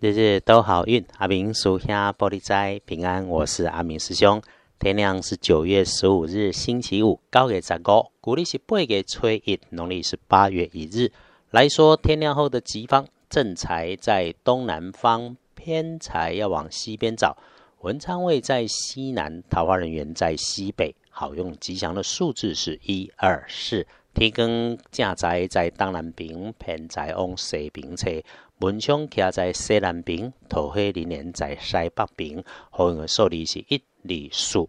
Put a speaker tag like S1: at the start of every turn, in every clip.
S1: 日日都好运，阿明属下玻璃斋平安。我是阿明师兄。天亮是九月十五日，星期五，高给十五，古历是八月初一，农历是八月一日。来说天亮后的吉方，正财在东南方，偏财要往西边找。文昌位在西南，桃花人员在西北。好用吉祥的数字是一二四。天光正在在东南边，偏财往西边车。文昌徛在西南边，桃花人缘在西北边。好用的数字是一、二、四。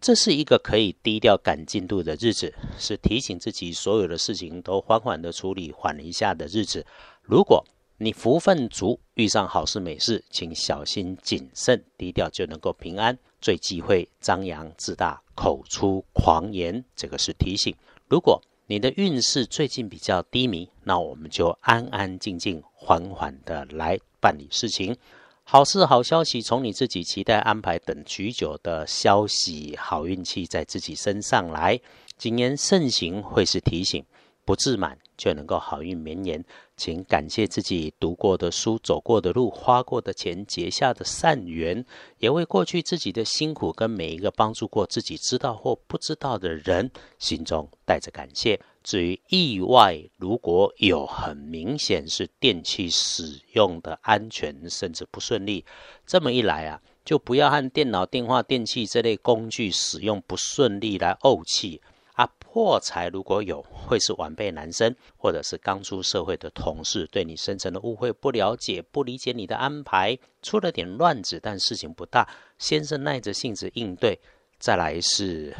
S1: 这是一个可以低调赶进度的日子，是提醒自己所有的事情都缓缓的处理，缓一下的日子。如果你福分足，遇上好事美事，请小心谨慎，低调就能够平安。最忌讳张扬自大，口出狂言，这个是提醒。如果你的运势最近比较低迷，那我们就安安静静、缓缓的来办理事情。好事、好消息从你自己期待、安排等许久的消息，好运气在自己身上来。谨言慎行会是提醒，不自满就能够好运绵延。请感谢自己读过的书、走过的路、花过的钱、结下的善缘，也为过去自己的辛苦跟每一个帮助过自己知道或不知道的人，心中带着感谢。至于意外，如果有很明显是电器使用的安全甚至不顺利，这么一来啊，就不要和电脑、电话、电器这类工具使用不顺利来怄气。啊破财如果有，会是晚辈男生，或者是刚出社会的同事，对你深层的误会、不了解、不理解你的安排，出了点乱子，但事情不大，先生耐着性子应对。再来是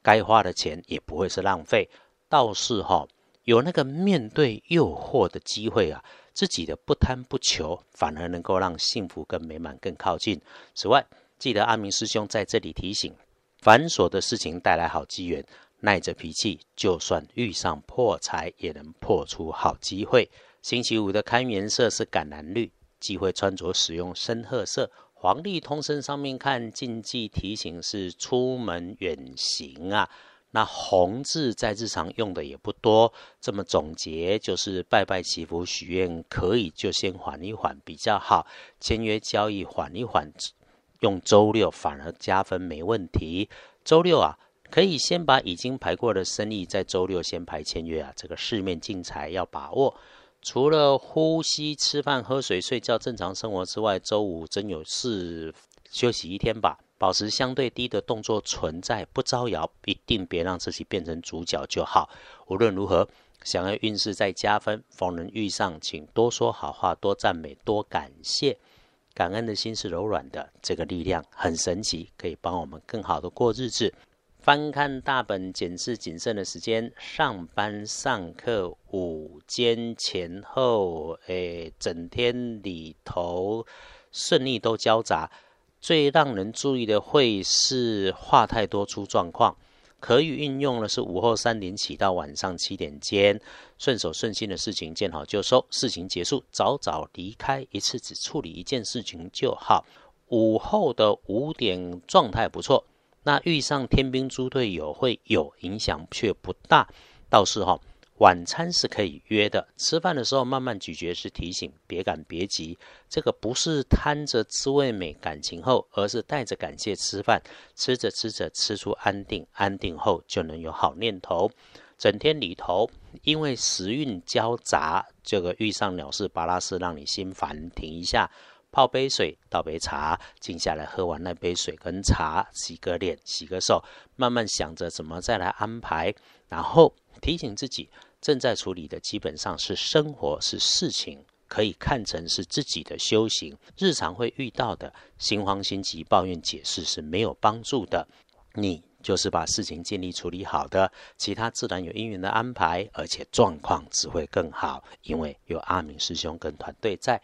S1: 该花的钱也不会是浪费，倒是哈有那个面对诱惑的机会啊，自己的不贪不求，反而能够让幸福跟美满更靠近。此外，记得阿明师兄在这里提醒，繁琐的事情带来好机缘。耐着脾气，就算遇上破财，也能破出好机会。星期五的看颜色是橄榄绿，忌讳穿着使用深褐色。黄历通身上面看禁忌提醒是出门远行啊。那红字在日常用的也不多。这么总结就是拜拜祈福许愿可以就先缓一缓比较好。签约交易缓一缓，用周六反而加分没问题。周六啊。可以先把已经排过的生意在周六先排签约啊，这个市面进财要把握。除了呼吸、吃饭、喝水、睡觉正常生活之外，周五真有事休息一天吧，保持相对低的动作存在，不招摇，一定别让自己变成主角就好。无论如何，想要运势再加分，逢人遇上，请多说好话，多赞美，多感谢。感恩的心是柔软的，这个力量很神奇，可以帮我们更好的过日子。翻看大本，检视谨慎的时间。上班上课，午间前后，诶，整天里头顺利都交杂。最让人注意的会是话太多出状况。可以运用的是午后三点起到晚上七点间，顺手顺心的事情见好就收，事情结束早早离开，一次只处理一件事情就好。午后的五点状态不错。那遇上天兵猪队友会有影响，却不大。倒是哈，晚餐是可以约的，吃饭的时候慢慢咀嚼是提醒，别赶别急。这个不是贪着滋味美、感情厚，而是带着感谢吃饭。吃着吃着吃出安定，安定后就能有好念头。整天里头，因为时运交杂，这个遇上鸟事、巴拉事，让你心烦，停一下。泡杯水，倒杯茶，静下来喝完那杯水跟茶，洗个脸，洗个手，慢慢想着怎么再来安排，然后提醒自己，正在处理的基本上是生活，是事情，可以看成是自己的修行。日常会遇到的心慌心急、抱怨解释是没有帮助的。你就是把事情尽力处理好的，其他自然有因缘的安排，而且状况只会更好，因为有阿明师兄跟团队在。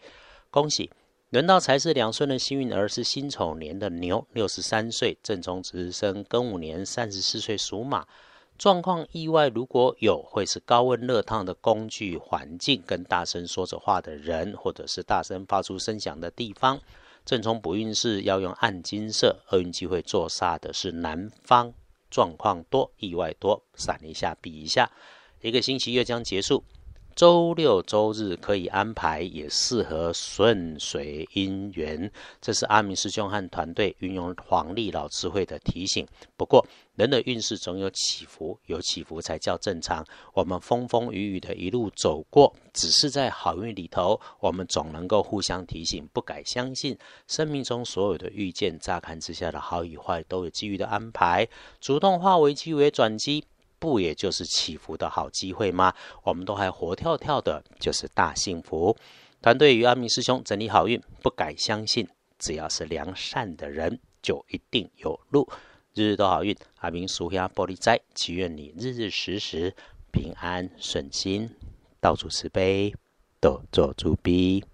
S1: 恭喜！轮到财是两顺的幸运儿是辛丑年的牛，六十三岁，正冲值日生庚午年三十四岁属马。状况意外如果有，会是高温热烫的工具环境，跟大声说着话的人，或者是大声发出声响的地方。正冲补运势要用暗金色，厄运机会坐煞的是南方。状况多，意外多，闪一下避一下。一个星期又将结束。周六周日可以安排，也适合顺随因缘。这是阿明师兄和团队运用黄历老智慧的提醒。不过，人的运势总有起伏，有起伏才叫正常。我们风风雨雨的一路走过，只是在好运里头，我们总能够互相提醒，不改相信。生命中所有的遇见，乍看之下的好与坏，都有机遇的安排。主动化危机为转机，不也就是祈福的好机会吗？我们都还活跳跳的，就是大幸福。团队与阿明师兄整理好运，不敢相信，只要是良善的人，就一定有路。日日都好运，阿明属下玻璃斋，祈愿你日日时时平安顺心，到处慈悲，多做主逼。